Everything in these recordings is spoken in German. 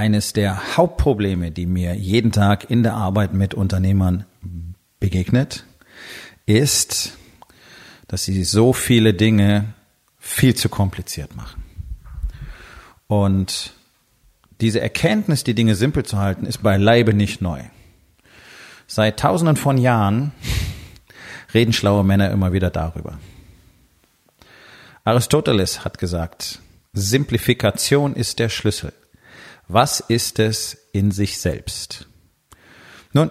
Eines der Hauptprobleme, die mir jeden Tag in der Arbeit mit Unternehmern begegnet, ist, dass sie so viele Dinge viel zu kompliziert machen. Und diese Erkenntnis, die Dinge simpel zu halten, ist beileibe nicht neu. Seit tausenden von Jahren reden schlaue Männer immer wieder darüber. Aristoteles hat gesagt, Simplifikation ist der Schlüssel. Was ist es in sich selbst? Nun,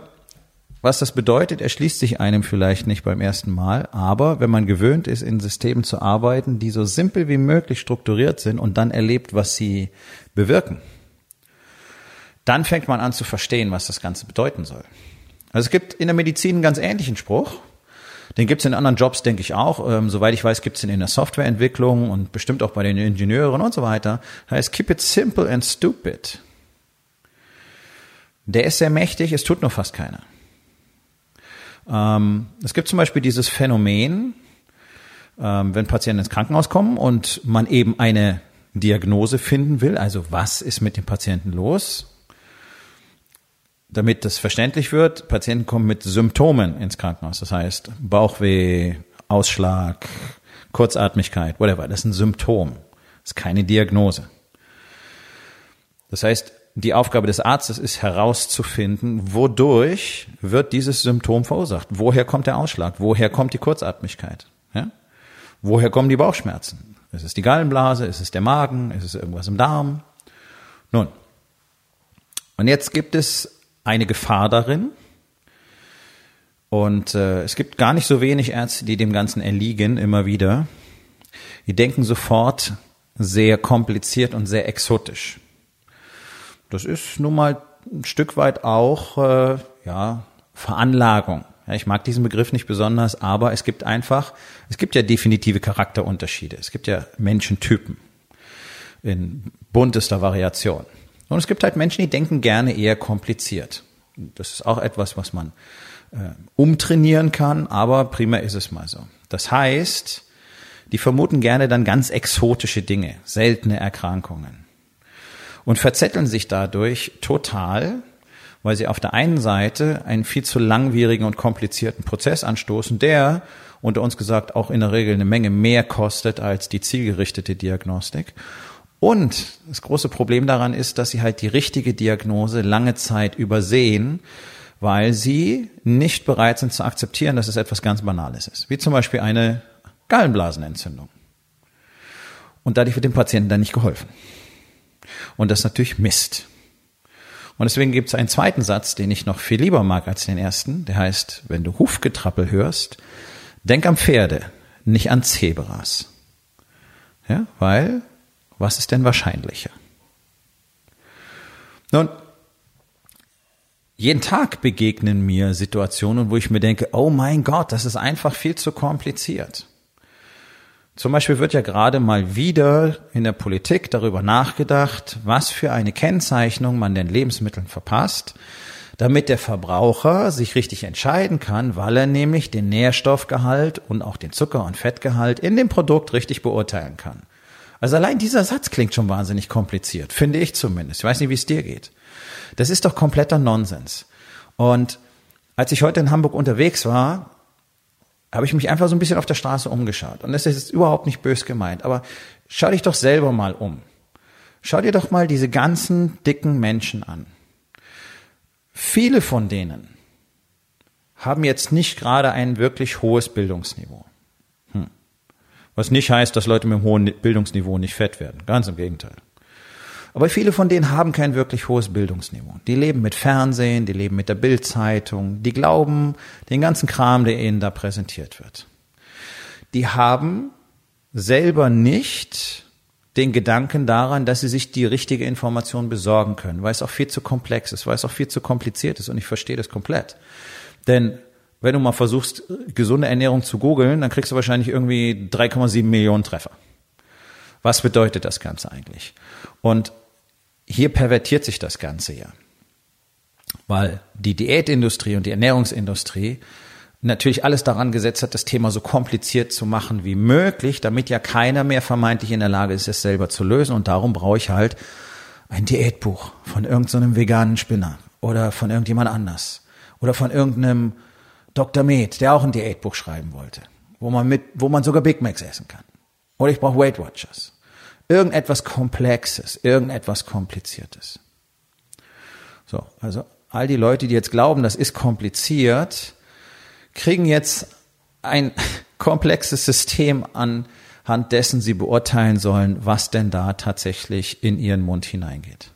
was das bedeutet, erschließt sich einem vielleicht nicht beim ersten Mal, aber wenn man gewöhnt ist, in Systemen zu arbeiten, die so simpel wie möglich strukturiert sind und dann erlebt, was sie bewirken, dann fängt man an zu verstehen, was das Ganze bedeuten soll. Also es gibt in der Medizin einen ganz ähnlichen Spruch. Den gibt es in anderen Jobs, denke ich auch. Ähm, soweit ich weiß, gibt es den in der Softwareentwicklung und bestimmt auch bei den Ingenieuren und so weiter. Heißt, keep it simple and stupid. Der ist sehr mächtig, es tut nur fast keiner. Ähm, es gibt zum Beispiel dieses Phänomen, ähm, wenn Patienten ins Krankenhaus kommen und man eben eine Diagnose finden will, also was ist mit dem Patienten los, damit das verständlich wird, Patienten kommen mit Symptomen ins Krankenhaus. Das heißt Bauchweh, Ausschlag, Kurzatmigkeit, whatever. Das ist ein Symptom. Das ist keine Diagnose. Das heißt, die Aufgabe des Arztes ist herauszufinden, wodurch wird dieses Symptom verursacht? Woher kommt der Ausschlag? Woher kommt die Kurzatmigkeit? Ja? Woher kommen die Bauchschmerzen? Ist es die Gallenblase? Ist es der Magen? Ist es irgendwas im Darm? Nun. Und jetzt gibt es eine Gefahr darin. Und äh, es gibt gar nicht so wenig Ärzte, die dem Ganzen erliegen, immer wieder. Die denken sofort sehr kompliziert und sehr exotisch. Das ist nun mal ein Stück weit auch äh, ja Veranlagung. Ja, ich mag diesen Begriff nicht besonders, aber es gibt einfach, es gibt ja definitive Charakterunterschiede. Es gibt ja Menschentypen in buntester Variation. Und es gibt halt Menschen, die denken gerne eher kompliziert. Das ist auch etwas, was man äh, umtrainieren kann, aber prima ist es mal so. Das heißt, die vermuten gerne dann ganz exotische Dinge, seltene Erkrankungen und verzetteln sich dadurch total, weil sie auf der einen Seite einen viel zu langwierigen und komplizierten Prozess anstoßen, der unter uns gesagt auch in der Regel eine Menge mehr kostet als die zielgerichtete Diagnostik. Und das große Problem daran ist, dass sie halt die richtige Diagnose lange Zeit übersehen, weil sie nicht bereit sind zu akzeptieren, dass es etwas ganz Banales ist. Wie zum Beispiel eine Gallenblasenentzündung. Und dadurch wird dem Patienten dann nicht geholfen. Und das ist natürlich Mist. Und deswegen gibt es einen zweiten Satz, den ich noch viel lieber mag als den ersten. Der heißt, wenn du Hufgetrappel hörst, denk am Pferde, nicht an Zebras. Ja, weil was ist denn wahrscheinlicher? Nun, jeden Tag begegnen mir Situationen, wo ich mir denke, oh mein Gott, das ist einfach viel zu kompliziert. Zum Beispiel wird ja gerade mal wieder in der Politik darüber nachgedacht, was für eine Kennzeichnung man den Lebensmitteln verpasst, damit der Verbraucher sich richtig entscheiden kann, weil er nämlich den Nährstoffgehalt und auch den Zucker- und Fettgehalt in dem Produkt richtig beurteilen kann. Also allein dieser Satz klingt schon wahnsinnig kompliziert, finde ich zumindest. Ich weiß nicht, wie es dir geht. Das ist doch kompletter Nonsens. Und als ich heute in Hamburg unterwegs war, habe ich mich einfach so ein bisschen auf der Straße umgeschaut. Und das ist jetzt überhaupt nicht bös gemeint, aber schau dich doch selber mal um. Schau dir doch mal diese ganzen dicken Menschen an. Viele von denen haben jetzt nicht gerade ein wirklich hohes Bildungsniveau. Was nicht heißt, dass Leute mit einem hohen Bildungsniveau nicht fett werden. Ganz im Gegenteil. Aber viele von denen haben kein wirklich hohes Bildungsniveau. Die leben mit Fernsehen, die leben mit der Bildzeitung, die glauben den ganzen Kram, der ihnen da präsentiert wird. Die haben selber nicht den Gedanken daran, dass sie sich die richtige Information besorgen können, weil es auch viel zu komplex ist, weil es auch viel zu kompliziert ist und ich verstehe das komplett. Denn wenn du mal versuchst, gesunde Ernährung zu googeln, dann kriegst du wahrscheinlich irgendwie 3,7 Millionen Treffer. Was bedeutet das Ganze eigentlich? Und hier pervertiert sich das Ganze ja. Weil die Diätindustrie und die Ernährungsindustrie natürlich alles daran gesetzt hat, das Thema so kompliziert zu machen wie möglich, damit ja keiner mehr vermeintlich in der Lage ist, es selber zu lösen. Und darum brauche ich halt ein Diätbuch von irgendeinem so veganen Spinner oder von irgendjemand anders oder von irgendeinem Dr. Med, der auch ein Diätbuch schreiben wollte, wo man mit, wo man sogar Big Macs essen kann. Oder ich brauche Weight Watchers. Irgendetwas Komplexes, irgendetwas Kompliziertes. So, also all die Leute, die jetzt glauben, das ist kompliziert, kriegen jetzt ein komplexes System anhand dessen sie beurteilen sollen, was denn da tatsächlich in ihren Mund hineingeht.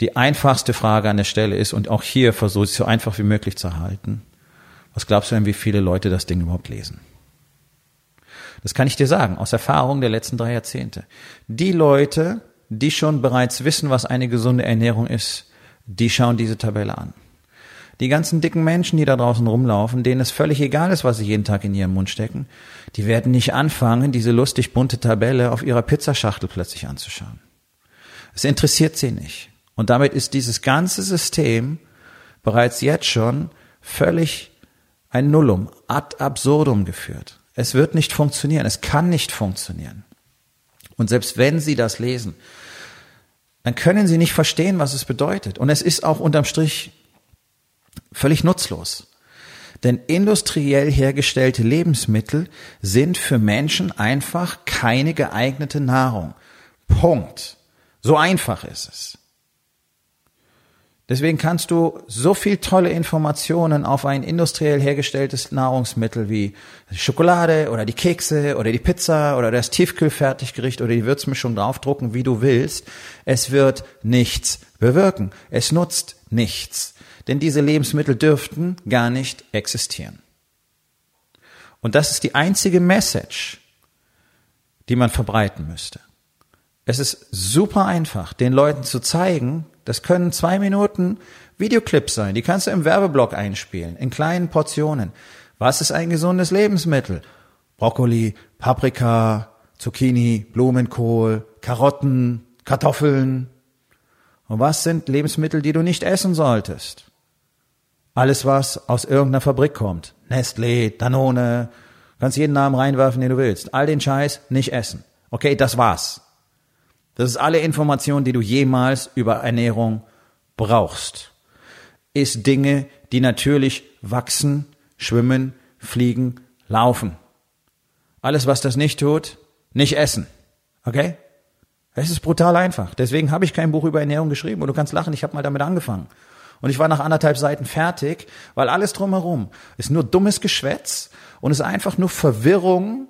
Die einfachste Frage an der Stelle ist, und auch hier versuche ich es so einfach wie möglich zu halten, was glaubst du denn, wie viele Leute das Ding überhaupt lesen? Das kann ich dir sagen, aus Erfahrung der letzten drei Jahrzehnte. Die Leute, die schon bereits wissen, was eine gesunde Ernährung ist, die schauen diese Tabelle an. Die ganzen dicken Menschen, die da draußen rumlaufen, denen es völlig egal ist, was sie jeden Tag in ihren Mund stecken, die werden nicht anfangen, diese lustig bunte Tabelle auf ihrer Pizzaschachtel plötzlich anzuschauen. Es interessiert sie nicht. Und damit ist dieses ganze System bereits jetzt schon völlig ein Nullum, ad absurdum geführt. Es wird nicht funktionieren, es kann nicht funktionieren. Und selbst wenn Sie das lesen, dann können Sie nicht verstehen, was es bedeutet. Und es ist auch unterm Strich völlig nutzlos. Denn industriell hergestellte Lebensmittel sind für Menschen einfach keine geeignete Nahrung. Punkt. So einfach ist es. Deswegen kannst du so viel tolle Informationen auf ein industriell hergestelltes Nahrungsmittel wie Schokolade oder die Kekse oder die Pizza oder das Tiefkühlfertiggericht oder die Würzmischung draufdrucken, wie du willst. Es wird nichts bewirken. Es nutzt nichts. Denn diese Lebensmittel dürften gar nicht existieren. Und das ist die einzige Message, die man verbreiten müsste. Es ist super einfach, den Leuten zu zeigen, das können zwei Minuten Videoclips sein, die kannst du im Werbeblock einspielen, in kleinen Portionen. Was ist ein gesundes Lebensmittel? Brokkoli, Paprika, Zucchini, Blumenkohl, Karotten, Kartoffeln. Und was sind Lebensmittel, die du nicht essen solltest? Alles, was aus irgendeiner Fabrik kommt. Nestlé, Danone, kannst jeden Namen reinwerfen, den du willst. All den Scheiß nicht essen. Okay, das war's. Das ist alle Information, die du jemals über Ernährung brauchst. Ist Dinge, die natürlich wachsen, schwimmen, fliegen, laufen. Alles, was das nicht tut, nicht essen. Okay? Es ist brutal einfach. Deswegen habe ich kein Buch über Ernährung geschrieben. Und du kannst lachen, ich habe mal damit angefangen. Und ich war nach anderthalb Seiten fertig, weil alles drumherum ist nur dummes Geschwätz und ist einfach nur Verwirrung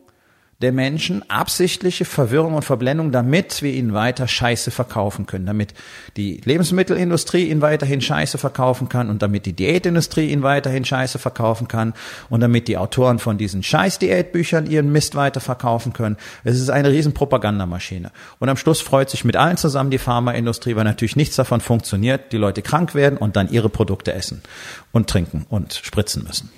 der Menschen absichtliche Verwirrung und Verblendung, damit wir ihnen weiter Scheiße verkaufen können, damit die Lebensmittelindustrie ihnen weiterhin Scheiße verkaufen kann und damit die Diätindustrie ihnen weiterhin Scheiße verkaufen kann und damit die Autoren von diesen Scheiß-Diätbüchern ihren Mist weiter verkaufen können. Es ist eine riesen Propagandamaschine. Und am Schluss freut sich mit allen zusammen die Pharmaindustrie, weil natürlich nichts davon funktioniert, die Leute krank werden und dann ihre Produkte essen und trinken und spritzen müssen.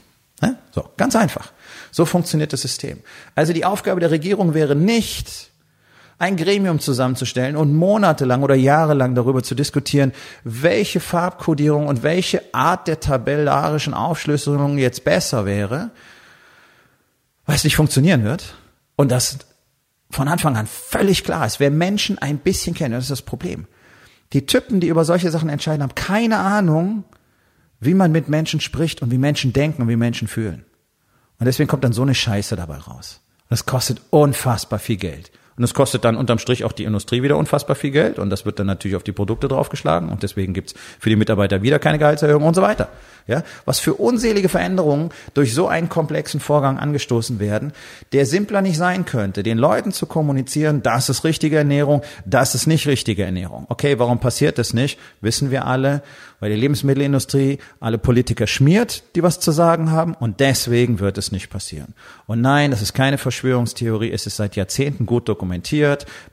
So, ganz einfach. So funktioniert das System. Also die Aufgabe der Regierung wäre nicht, ein Gremium zusammenzustellen und monatelang oder jahrelang darüber zu diskutieren, welche Farbkodierung und welche Art der tabellarischen Aufschlüsselung jetzt besser wäre, weil es nicht funktionieren wird. Und das von Anfang an völlig klar ist. Wer Menschen ein bisschen kennt, das ist das Problem. Die Typen, die über solche Sachen entscheiden, haben keine Ahnung, wie man mit Menschen spricht und wie Menschen denken und wie Menschen fühlen. Und deswegen kommt dann so eine Scheiße dabei raus. Das kostet unfassbar viel Geld. Und es kostet dann unterm Strich auch die Industrie wieder unfassbar viel Geld und das wird dann natürlich auf die Produkte draufgeschlagen und deswegen gibt's für die Mitarbeiter wieder keine Gehaltserhöhung und so weiter. Ja, was für unselige Veränderungen durch so einen komplexen Vorgang angestoßen werden, der simpler nicht sein könnte, den Leuten zu kommunizieren, das ist richtige Ernährung, das ist nicht richtige Ernährung. Okay, warum passiert das nicht? Wissen wir alle, weil die Lebensmittelindustrie alle Politiker schmiert, die was zu sagen haben und deswegen wird es nicht passieren. Und nein, das ist keine Verschwörungstheorie, es ist seit Jahrzehnten gut dokumentiert.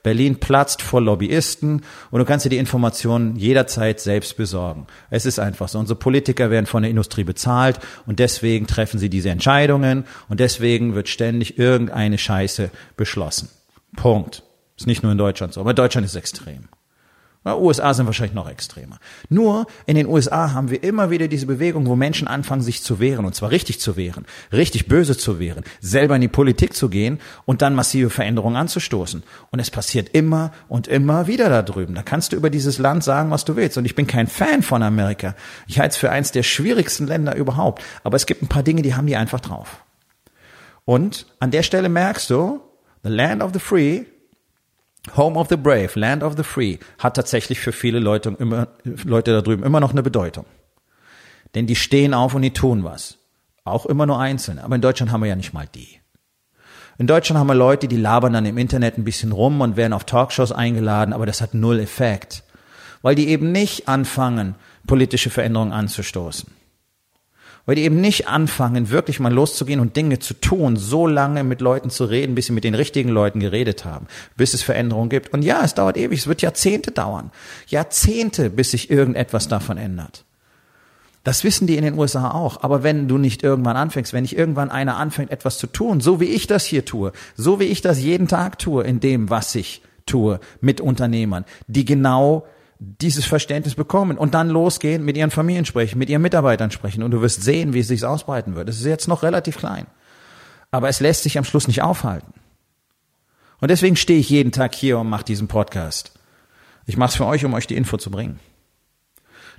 Berlin platzt vor Lobbyisten und du kannst dir die Informationen jederzeit selbst besorgen. Es ist einfach so. Unsere Politiker werden von von der Industrie bezahlt und deswegen treffen sie diese Entscheidungen und deswegen wird ständig irgendeine Scheiße beschlossen. Punkt. Ist nicht nur in Deutschland so, aber Deutschland ist extrem. Ja, USA sind wahrscheinlich noch extremer. Nur in den USA haben wir immer wieder diese Bewegung, wo Menschen anfangen, sich zu wehren, und zwar richtig zu wehren, richtig böse zu wehren, selber in die Politik zu gehen und dann massive Veränderungen anzustoßen. Und es passiert immer und immer wieder da drüben. Da kannst du über dieses Land sagen, was du willst. Und ich bin kein Fan von Amerika. Ich halte es für eins der schwierigsten Länder überhaupt. Aber es gibt ein paar Dinge, die haben die einfach drauf. Und an der Stelle merkst du, the land of the free Home of the Brave, Land of the Free hat tatsächlich für viele Leute, immer, Leute da drüben immer noch eine Bedeutung. Denn die stehen auf und die tun was. Auch immer nur Einzelne. Aber in Deutschland haben wir ja nicht mal die. In Deutschland haben wir Leute, die labern dann im Internet ein bisschen rum und werden auf Talkshows eingeladen, aber das hat null Effekt. Weil die eben nicht anfangen, politische Veränderungen anzustoßen weil die eben nicht anfangen, wirklich mal loszugehen und Dinge zu tun, so lange mit Leuten zu reden, bis sie mit den richtigen Leuten geredet haben, bis es Veränderungen gibt. Und ja, es dauert ewig, es wird Jahrzehnte dauern. Jahrzehnte, bis sich irgendetwas davon ändert. Das wissen die in den USA auch. Aber wenn du nicht irgendwann anfängst, wenn nicht irgendwann einer anfängt, etwas zu tun, so wie ich das hier tue, so wie ich das jeden Tag tue, in dem, was ich tue, mit Unternehmern, die genau dieses Verständnis bekommen und dann losgehen, mit ihren Familien sprechen, mit ihren Mitarbeitern sprechen und du wirst sehen, wie es sich ausbreiten wird. Es ist jetzt noch relativ klein. Aber es lässt sich am Schluss nicht aufhalten. Und deswegen stehe ich jeden Tag hier und mache diesen Podcast. Ich mache es für euch, um euch die Info zu bringen.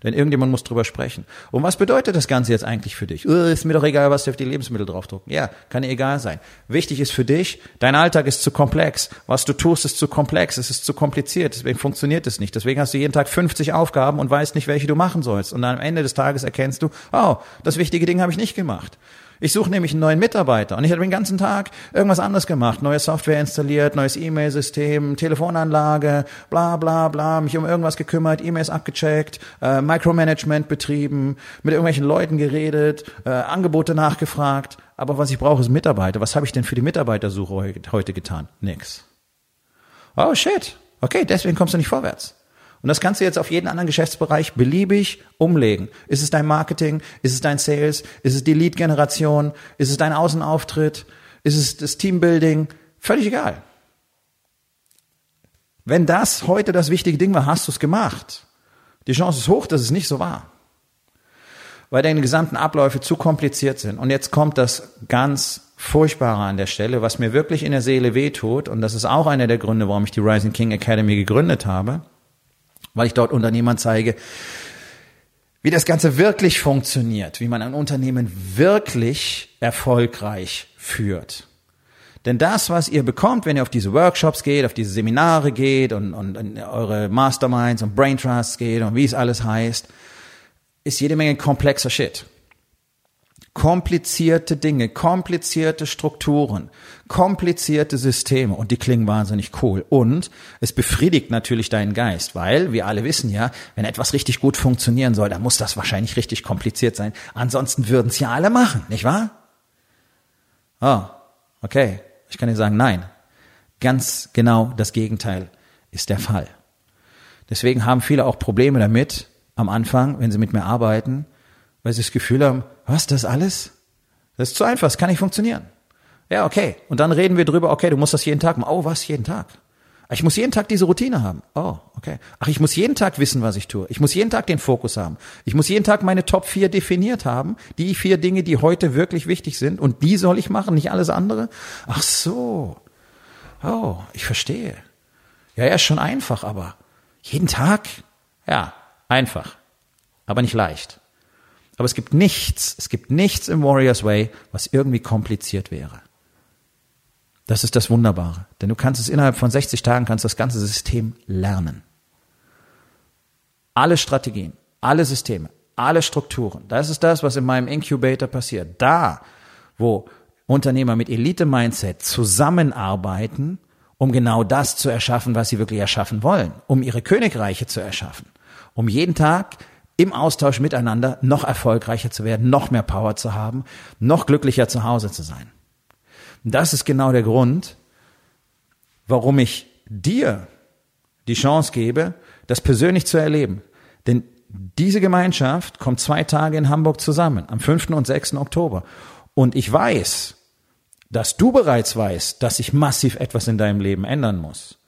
Denn irgendjemand muss drüber sprechen. Und was bedeutet das Ganze jetzt eigentlich für dich? Uh, ist mir doch egal, was du auf die Lebensmittel draufdrucken. Ja, kann egal sein. Wichtig ist für dich, dein Alltag ist zu komplex. Was du tust, ist zu komplex. Es ist zu kompliziert. Deswegen funktioniert es nicht. Deswegen hast du jeden Tag 50 Aufgaben und weißt nicht, welche du machen sollst. Und am Ende des Tages erkennst du, oh, das wichtige Ding habe ich nicht gemacht. Ich suche nämlich einen neuen Mitarbeiter und ich habe den ganzen Tag irgendwas anderes gemacht, neue Software installiert, neues E-Mail-System, Telefonanlage, bla bla bla, mich um irgendwas gekümmert, E-Mails abgecheckt, äh, Micromanagement betrieben, mit irgendwelchen Leuten geredet, äh, Angebote nachgefragt. Aber was ich brauche, ist Mitarbeiter. Was habe ich denn für die Mitarbeitersuche heute getan? Nix. Oh shit. Okay, deswegen kommst du nicht vorwärts. Und das kannst du jetzt auf jeden anderen Geschäftsbereich beliebig umlegen. Ist es dein Marketing? Ist es dein Sales? Ist es die Lead-Generation? Ist es dein Außenauftritt? Ist es das Teambuilding? Völlig egal. Wenn das heute das wichtige Ding war, hast du es gemacht. Die Chance ist hoch, dass es nicht so war. Weil deine gesamten Abläufe zu kompliziert sind. Und jetzt kommt das ganz Furchtbare an der Stelle, was mir wirklich in der Seele wehtut. Und das ist auch einer der Gründe, warum ich die Rising King Academy gegründet habe weil ich dort Unternehmern zeige, wie das Ganze wirklich funktioniert, wie man ein Unternehmen wirklich erfolgreich führt. Denn das, was ihr bekommt, wenn ihr auf diese Workshops geht, auf diese Seminare geht und, und, und eure Masterminds und Brain Trusts geht und wie es alles heißt, ist jede Menge komplexer Shit komplizierte Dinge, komplizierte Strukturen, komplizierte Systeme und die klingen wahnsinnig cool. Und es befriedigt natürlich deinen Geist, weil wir alle wissen ja, wenn etwas richtig gut funktionieren soll, dann muss das wahrscheinlich richtig kompliziert sein. Ansonsten würden es ja alle machen, nicht wahr? Oh, okay. Ich kann dir sagen, nein. Ganz genau das Gegenteil ist der Fall. Deswegen haben viele auch Probleme damit am Anfang, wenn sie mit mir arbeiten, weil sie das Gefühl haben, was, das alles? Das ist zu einfach, das kann nicht funktionieren. Ja, okay. Und dann reden wir drüber, okay, du musst das jeden Tag machen. Oh, was, jeden Tag? Ich muss jeden Tag diese Routine haben. Oh, okay. Ach, ich muss jeden Tag wissen, was ich tue. Ich muss jeden Tag den Fokus haben. Ich muss jeden Tag meine Top 4 definiert haben. Die vier Dinge, die heute wirklich wichtig sind. Und die soll ich machen, nicht alles andere. Ach so. Oh, ich verstehe. Ja, ja, ist schon einfach, aber jeden Tag? Ja, einfach. Aber nicht leicht. Aber es gibt nichts, es gibt nichts im Warriors Way, was irgendwie kompliziert wäre. Das ist das Wunderbare. Denn du kannst es innerhalb von 60 Tagen, kannst das ganze System lernen. Alle Strategien, alle Systeme, alle Strukturen. Das ist das, was in meinem Incubator passiert. Da, wo Unternehmer mit Elite-Mindset zusammenarbeiten, um genau das zu erschaffen, was sie wirklich erschaffen wollen, um ihre Königreiche zu erschaffen, um jeden Tag im Austausch miteinander noch erfolgreicher zu werden, noch mehr Power zu haben, noch glücklicher zu Hause zu sein. Das ist genau der Grund, warum ich dir die Chance gebe, das persönlich zu erleben. Denn diese Gemeinschaft kommt zwei Tage in Hamburg zusammen, am 5. und 6. Oktober. Und ich weiß, dass du bereits weißt, dass sich massiv etwas in deinem Leben ändern muss.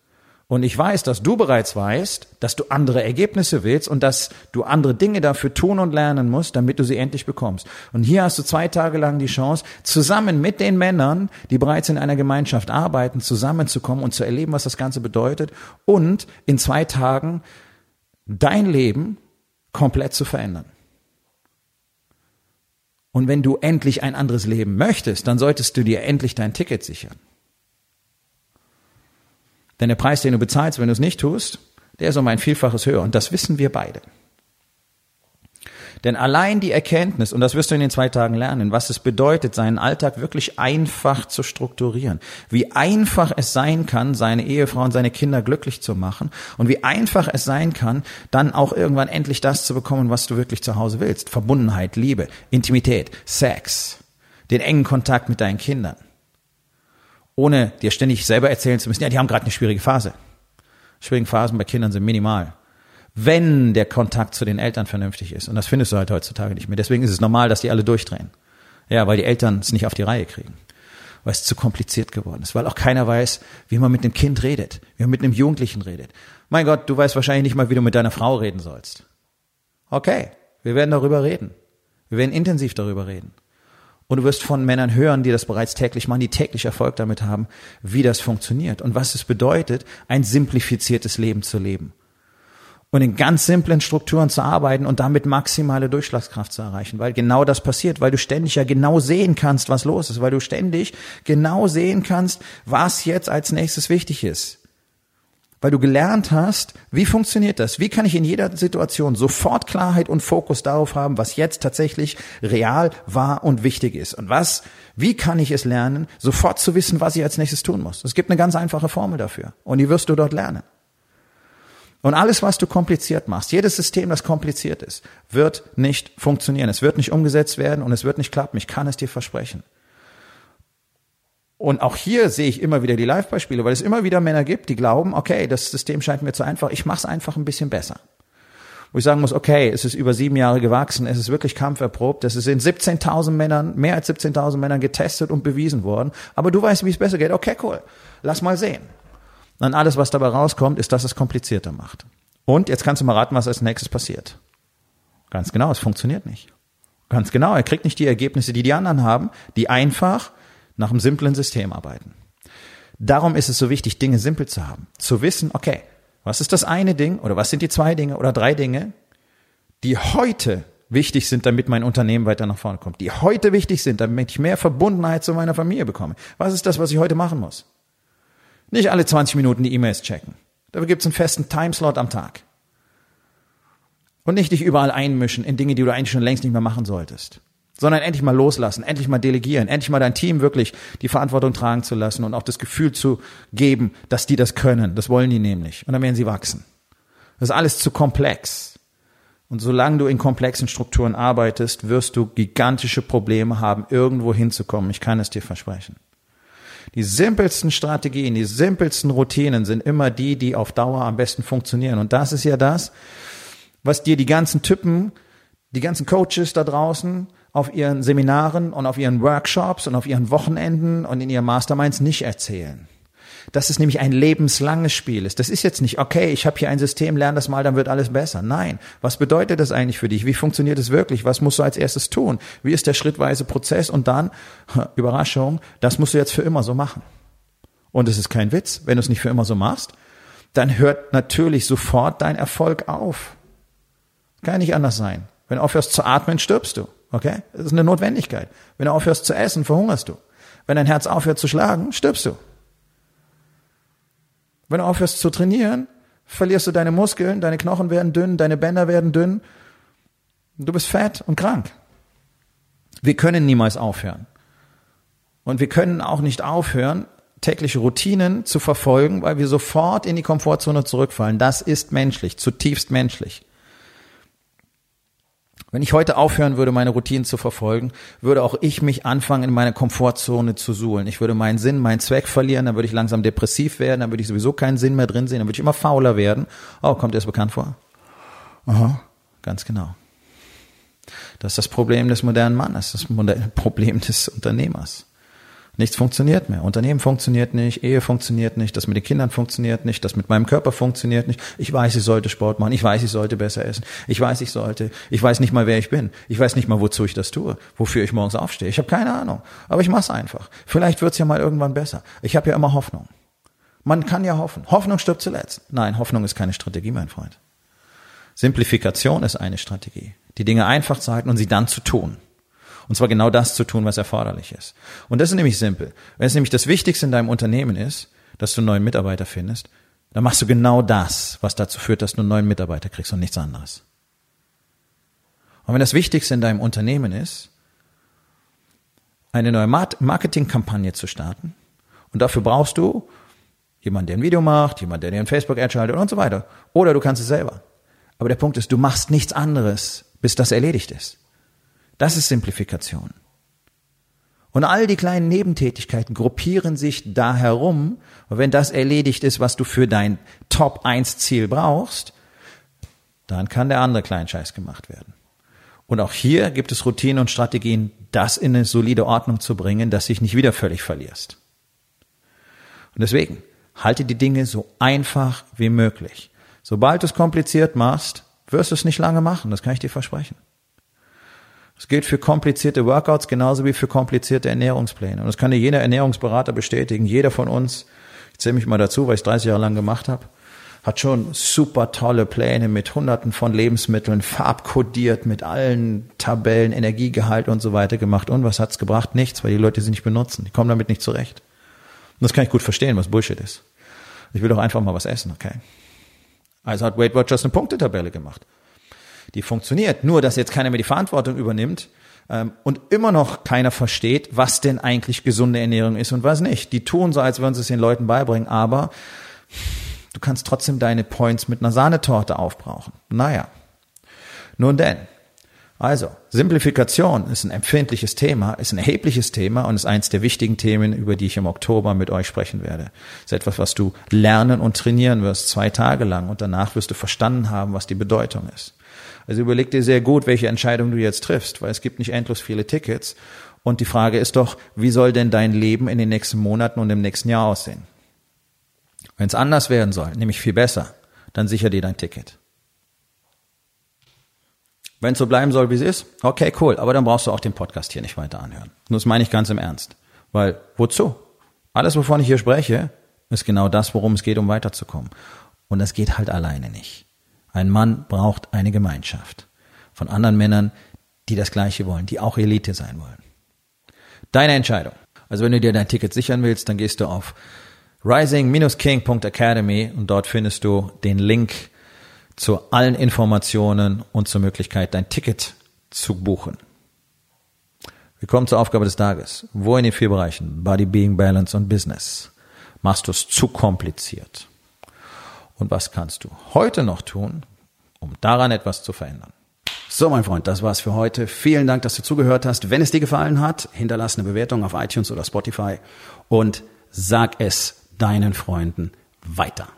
Und ich weiß, dass du bereits weißt, dass du andere Ergebnisse willst und dass du andere Dinge dafür tun und lernen musst, damit du sie endlich bekommst. Und hier hast du zwei Tage lang die Chance, zusammen mit den Männern, die bereits in einer Gemeinschaft arbeiten, zusammenzukommen und zu erleben, was das Ganze bedeutet und in zwei Tagen dein Leben komplett zu verändern. Und wenn du endlich ein anderes Leben möchtest, dann solltest du dir endlich dein Ticket sichern. Denn der Preis, den du bezahlst, wenn du es nicht tust, der ist um ein Vielfaches höher. Und das wissen wir beide. Denn allein die Erkenntnis, und das wirst du in den zwei Tagen lernen, was es bedeutet, seinen Alltag wirklich einfach zu strukturieren, wie einfach es sein kann, seine Ehefrau und seine Kinder glücklich zu machen und wie einfach es sein kann, dann auch irgendwann endlich das zu bekommen, was du wirklich zu Hause willst. Verbundenheit, Liebe, Intimität, Sex, den engen Kontakt mit deinen Kindern ohne dir ständig selber erzählen zu müssen, ja, die haben gerade eine schwierige Phase. Schwierige Phasen bei Kindern sind minimal. Wenn der Kontakt zu den Eltern vernünftig ist. Und das findest du halt heutzutage nicht mehr. Deswegen ist es normal, dass die alle durchdrehen. Ja, weil die Eltern es nicht auf die Reihe kriegen. Weil es zu kompliziert geworden ist. Weil auch keiner weiß, wie man mit einem Kind redet. Wie man mit einem Jugendlichen redet. Mein Gott, du weißt wahrscheinlich nicht mal, wie du mit deiner Frau reden sollst. Okay, wir werden darüber reden. Wir werden intensiv darüber reden. Und du wirst von Männern hören, die das bereits täglich machen, die täglich Erfolg damit haben, wie das funktioniert und was es bedeutet, ein simplifiziertes Leben zu leben. Und in ganz simplen Strukturen zu arbeiten und damit maximale Durchschlagskraft zu erreichen, weil genau das passiert, weil du ständig ja genau sehen kannst, was los ist, weil du ständig genau sehen kannst, was jetzt als nächstes wichtig ist weil du gelernt hast, wie funktioniert das? Wie kann ich in jeder Situation sofort Klarheit und Fokus darauf haben, was jetzt tatsächlich real, wahr und wichtig ist? Und was, wie kann ich es lernen, sofort zu wissen, was ich als nächstes tun muss? Es gibt eine ganz einfache Formel dafür. Und die wirst du dort lernen. Und alles, was du kompliziert machst, jedes System, das kompliziert ist, wird nicht funktionieren. Es wird nicht umgesetzt werden und es wird nicht klappen. Ich kann es dir versprechen. Und auch hier sehe ich immer wieder die Live-Beispiele, weil es immer wieder Männer gibt, die glauben, okay, das System scheint mir zu einfach, ich mache es einfach ein bisschen besser. Wo ich sagen muss, okay, es ist über sieben Jahre gewachsen, es ist wirklich kampferprobt, es sind 17.000 Männern, mehr als 17.000 Männern getestet und bewiesen worden, aber du weißt, wie es besser geht. Okay, cool, lass mal sehen. Dann alles, was dabei rauskommt, ist, dass es komplizierter macht. Und jetzt kannst du mal raten, was als nächstes passiert. Ganz genau, es funktioniert nicht. Ganz genau, er kriegt nicht die Ergebnisse, die die anderen haben, die einfach nach einem simplen System arbeiten. Darum ist es so wichtig, Dinge simpel zu haben. Zu wissen, okay, was ist das eine Ding oder was sind die zwei Dinge oder drei Dinge, die heute wichtig sind, damit mein Unternehmen weiter nach vorne kommt, die heute wichtig sind, damit ich mehr Verbundenheit zu meiner Familie bekomme. Was ist das, was ich heute machen muss? Nicht alle 20 Minuten die E-Mails checken. Dafür gibt es einen festen Timeslot am Tag. Und nicht dich überall einmischen in Dinge, die du eigentlich schon längst nicht mehr machen solltest sondern endlich mal loslassen, endlich mal delegieren, endlich mal dein Team wirklich die Verantwortung tragen zu lassen und auch das Gefühl zu geben, dass die das können. Das wollen die nämlich. Und dann werden sie wachsen. Das ist alles zu komplex. Und solange du in komplexen Strukturen arbeitest, wirst du gigantische Probleme haben, irgendwo hinzukommen. Ich kann es dir versprechen. Die simpelsten Strategien, die simpelsten Routinen sind immer die, die auf Dauer am besten funktionieren. Und das ist ja das, was dir die ganzen Typen, die ganzen Coaches da draußen auf ihren Seminaren und auf ihren Workshops und auf ihren Wochenenden und in ihren Masterminds nicht erzählen. Dass es nämlich ein lebenslanges Spiel ist. Das ist jetzt nicht, okay, ich habe hier ein System, lerne das mal, dann wird alles besser. Nein. Was bedeutet das eigentlich für dich? Wie funktioniert es wirklich? Was musst du als erstes tun? Wie ist der schrittweise Prozess? Und dann, Überraschung, das musst du jetzt für immer so machen. Und es ist kein Witz, wenn du es nicht für immer so machst, dann hört natürlich sofort dein Erfolg auf. Kann nicht anders sein. Wenn du aufhörst zu atmen, stirbst du. Okay? Das ist eine Notwendigkeit. Wenn du aufhörst zu essen, verhungerst du. Wenn dein Herz aufhört zu schlagen, stirbst du. Wenn du aufhörst zu trainieren, verlierst du deine Muskeln, deine Knochen werden dünn, deine Bänder werden dünn. Du bist fett und krank. Wir können niemals aufhören. Und wir können auch nicht aufhören, tägliche Routinen zu verfolgen, weil wir sofort in die Komfortzone zurückfallen. Das ist menschlich, zutiefst menschlich. Wenn ich heute aufhören würde, meine Routinen zu verfolgen, würde auch ich mich anfangen, in meine Komfortzone zu suhlen. Ich würde meinen Sinn, meinen Zweck verlieren, dann würde ich langsam depressiv werden, dann würde ich sowieso keinen Sinn mehr drin sehen, dann würde ich immer fauler werden. Oh, kommt dir das bekannt vor? Aha, ganz genau. Das ist das Problem des modernen Mannes, das Problem des Unternehmers. Nichts funktioniert mehr. Unternehmen funktioniert nicht, Ehe funktioniert nicht, das mit den Kindern funktioniert nicht, das mit meinem Körper funktioniert nicht. Ich weiß, ich sollte Sport machen, ich weiß, ich sollte besser essen, ich weiß, ich sollte, ich weiß nicht mal, wer ich bin, ich weiß nicht mal, wozu ich das tue, wofür ich morgens aufstehe. Ich habe keine Ahnung, aber ich mache es einfach. Vielleicht wird's ja mal irgendwann besser. Ich habe ja immer Hoffnung. Man kann ja hoffen. Hoffnung stirbt zuletzt. Nein, Hoffnung ist keine Strategie, mein Freund. Simplifikation ist eine Strategie. Die Dinge einfach zu halten und sie dann zu tun. Und zwar genau das zu tun, was erforderlich ist. Und das ist nämlich simpel. Wenn es nämlich das Wichtigste in deinem Unternehmen ist, dass du einen neuen Mitarbeiter findest, dann machst du genau das, was dazu führt, dass du einen neuen Mitarbeiter kriegst und nichts anderes. Und wenn das Wichtigste in deinem Unternehmen ist, eine neue Marketingkampagne zu starten, und dafür brauchst du jemanden, der ein Video macht, jemanden, der dir ein Facebook-Ad schaltet und so weiter. Oder du kannst es selber. Aber der Punkt ist, du machst nichts anderes, bis das erledigt ist. Das ist Simplifikation. Und all die kleinen Nebentätigkeiten gruppieren sich da herum. Und wenn das erledigt ist, was du für dein Top 1 Ziel brauchst, dann kann der andere Kleinscheiß gemacht werden. Und auch hier gibt es Routinen und Strategien, das in eine solide Ordnung zu bringen, dass sich nicht wieder völlig verlierst. Und deswegen, halte die Dinge so einfach wie möglich. Sobald du es kompliziert machst, wirst du es nicht lange machen, das kann ich dir versprechen. Das gilt für komplizierte Workouts genauso wie für komplizierte Ernährungspläne. Und das kann dir jeder Ernährungsberater bestätigen. Jeder von uns, ich zähle mich mal dazu, weil ich es 30 Jahre lang gemacht habe, hat schon super tolle Pläne mit hunderten von Lebensmitteln, farbkodiert, mit allen Tabellen, Energiegehalt und so weiter gemacht. Und was hat's gebracht? Nichts, weil die Leute sie nicht benutzen. Die kommen damit nicht zurecht. Und das kann ich gut verstehen, was Bullshit ist. Ich will doch einfach mal was essen, okay? Also hat Weight Watchers eine Punktetabelle gemacht die funktioniert. Nur, dass jetzt keiner mehr die Verantwortung übernimmt ähm, und immer noch keiner versteht, was denn eigentlich gesunde Ernährung ist und was nicht. Die tun so, als würden sie es den Leuten beibringen, aber du kannst trotzdem deine Points mit einer Sahnetorte aufbrauchen. Naja. Nun denn. Also, Simplifikation ist ein empfindliches Thema, ist ein erhebliches Thema und ist eins der wichtigen Themen, über die ich im Oktober mit euch sprechen werde. Ist etwas, was du lernen und trainieren wirst, zwei Tage lang und danach wirst du verstanden haben, was die Bedeutung ist. Also überleg dir sehr gut, welche Entscheidung du jetzt triffst, weil es gibt nicht endlos viele Tickets. Und die Frage ist doch, wie soll denn dein Leben in den nächsten Monaten und im nächsten Jahr aussehen? Wenn es anders werden soll, nämlich viel besser, dann sicher dir dein Ticket. Wenn es so bleiben soll, wie es ist, okay, cool, aber dann brauchst du auch den Podcast hier nicht weiter anhören. Und das meine ich ganz im Ernst. Weil, wozu? Alles, wovon ich hier spreche, ist genau das, worum es geht, um weiterzukommen. Und das geht halt alleine nicht. Ein Mann braucht eine Gemeinschaft von anderen Männern, die das Gleiche wollen, die auch Elite sein wollen. Deine Entscheidung. Also wenn du dir dein Ticket sichern willst, dann gehst du auf rising-king.academy und dort findest du den Link zu allen Informationen und zur Möglichkeit, dein Ticket zu buchen. Wir kommen zur Aufgabe des Tages. Wo in den vier Bereichen Body, Being, Balance und Business machst du es zu kompliziert? Und was kannst du heute noch tun, um daran etwas zu verändern. So, mein Freund, das war's für heute. Vielen Dank, dass du zugehört hast. Wenn es dir gefallen hat, hinterlass eine Bewertung auf iTunes oder Spotify und sag es deinen Freunden weiter.